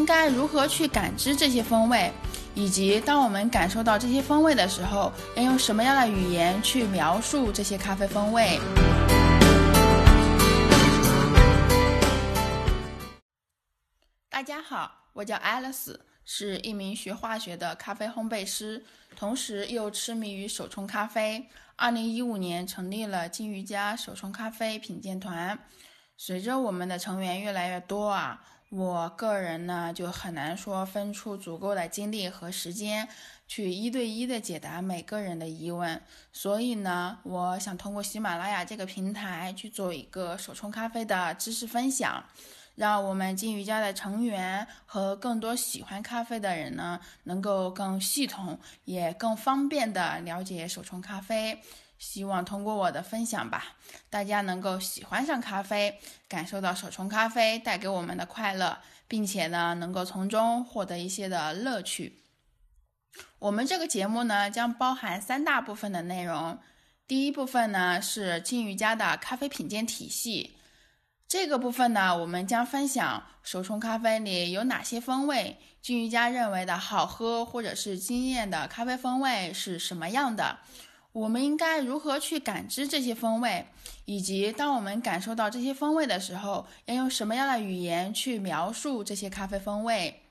应该如何去感知这些风味，以及当我们感受到这些风味的时候，要用什么样的语言去描述这些咖啡风味？大家好，我叫 Alice，是一名学化学的咖啡烘焙师，同时又痴迷于手冲咖啡。二零一五年成立了金鱼家手冲咖啡品鉴团。随着我们的成员越来越多啊，我个人呢就很难说分出足够的精力和时间去一对一的解答每个人的疑问。所以呢，我想通过喜马拉雅这个平台去做一个手冲咖啡的知识分享。让我们金鱼家的成员和更多喜欢咖啡的人呢，能够更系统也更方便的了解手冲咖啡。希望通过我的分享吧，大家能够喜欢上咖啡，感受到手冲咖啡带给我们的快乐，并且呢，能够从中获得一些的乐趣。我们这个节目呢，将包含三大部分的内容。第一部分呢，是金鱼家的咖啡品鉴体系。这个部分呢，我们将分享手冲咖啡里有哪些风味，金鱼家认为的好喝或者是惊艳的咖啡风味是什么样的，我们应该如何去感知这些风味，以及当我们感受到这些风味的时候，要用什么样的语言去描述这些咖啡风味。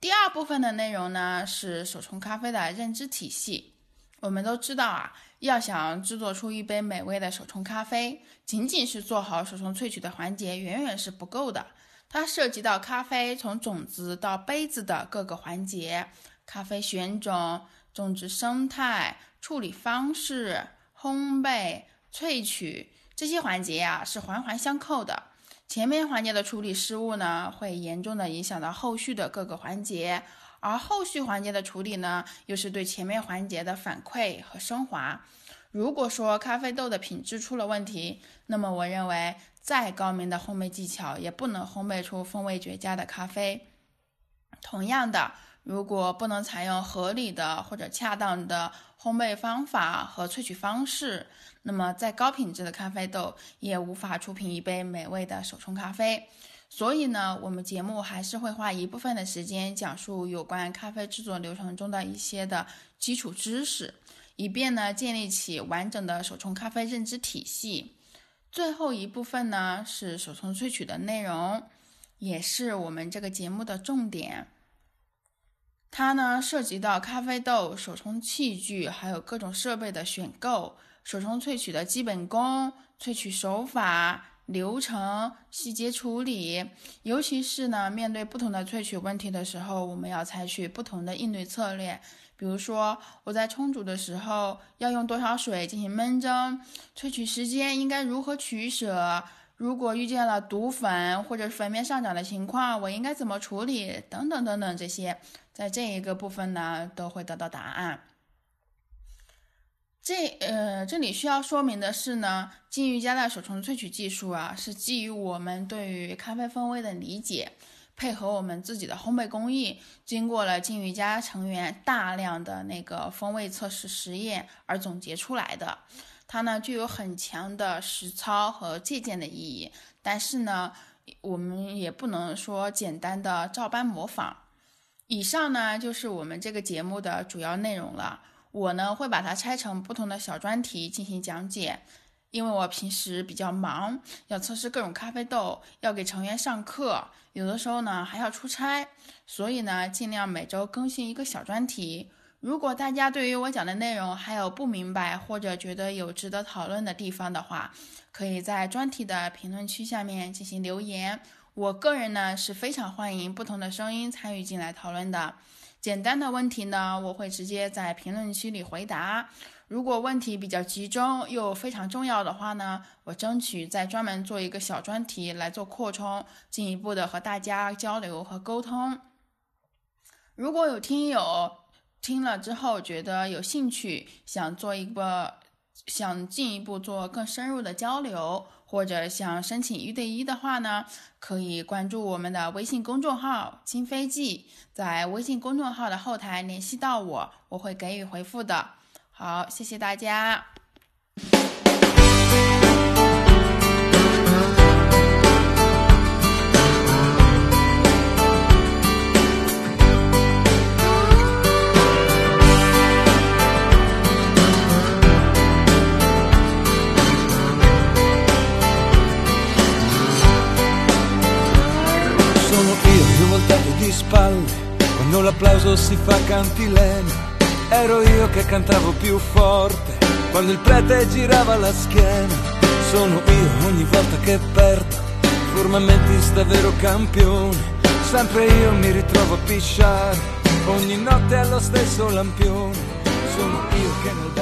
第二部分的内容呢，是手冲咖啡的认知体系。我们都知道啊。要想制作出一杯美味的手冲咖啡，仅仅是做好手冲萃取的环节远远是不够的。它涉及到咖啡从种子到杯子的各个环节，咖啡选种、种植生态、处理方式、烘焙、萃取这些环节呀是环环相扣的。前面环节的处理失误呢，会严重的影响到后续的各个环节。而后续环节的处理呢，又是对前面环节的反馈和升华。如果说咖啡豆的品质出了问题，那么我认为再高明的烘焙技巧也不能烘焙出风味绝佳的咖啡。同样的，如果不能采用合理的或者恰当的烘焙方法和萃取方式，那么再高品质的咖啡豆也无法出品一杯美味的手冲咖啡。所以呢，我们节目还是会花一部分的时间讲述有关咖啡制作流程中的一些的基础知识，以便呢建立起完整的手冲咖啡认知体系。最后一部分呢是手冲萃取的内容，也是我们这个节目的重点。它呢涉及到咖啡豆、手冲器具，还有各种设备的选购，手冲萃取的基本功、萃取手法。流程细节处理，尤其是呢，面对不同的萃取问题的时候，我们要采取不同的应对策略。比如说，我在冲煮的时候要用多少水进行焖蒸，萃取时间应该如何取舍？如果遇见了毒粉或者粉面上涨的情况，我应该怎么处理？等等等等，这些在这一个部分呢，都会得到答案。这呃，这里需要说明的是呢，金鱼家的手冲萃取技术啊，是基于我们对于咖啡风味的理解，配合我们自己的烘焙工艺，经过了金鱼家成员大量的那个风味测试实验而总结出来的。它呢具有很强的实操和借鉴的意义，但是呢，我们也不能说简单的照搬模仿。以上呢就是我们这个节目的主要内容了。我呢会把它拆成不同的小专题进行讲解，因为我平时比较忙，要测试各种咖啡豆，要给成员上课，有的时候呢还要出差，所以呢尽量每周更新一个小专题。如果大家对于我讲的内容还有不明白或者觉得有值得讨论的地方的话，可以在专题的评论区下面进行留言。我个人呢是非常欢迎不同的声音参与进来讨论的。简单的问题呢，我会直接在评论区里回答。如果问题比较集中又非常重要的话呢，我争取再专门做一个小专题来做扩充，进一步的和大家交流和沟通。如果有听友听了之后觉得有兴趣，想做一个，想进一步做更深入的交流。或者想申请一对一的话呢，可以关注我们的微信公众号“金飞记”，在微信公众号的后台联系到我，我会给予回复的。好，谢谢大家。Quando l'applauso si fa cantilene. Ero io che cantavo più forte, quando il prete girava la schiena. Sono io ogni volta che perdo, formamente sta vero campione. Sempre io mi ritrovo a pisciare, ogni notte allo stesso lampione. Sono io che nel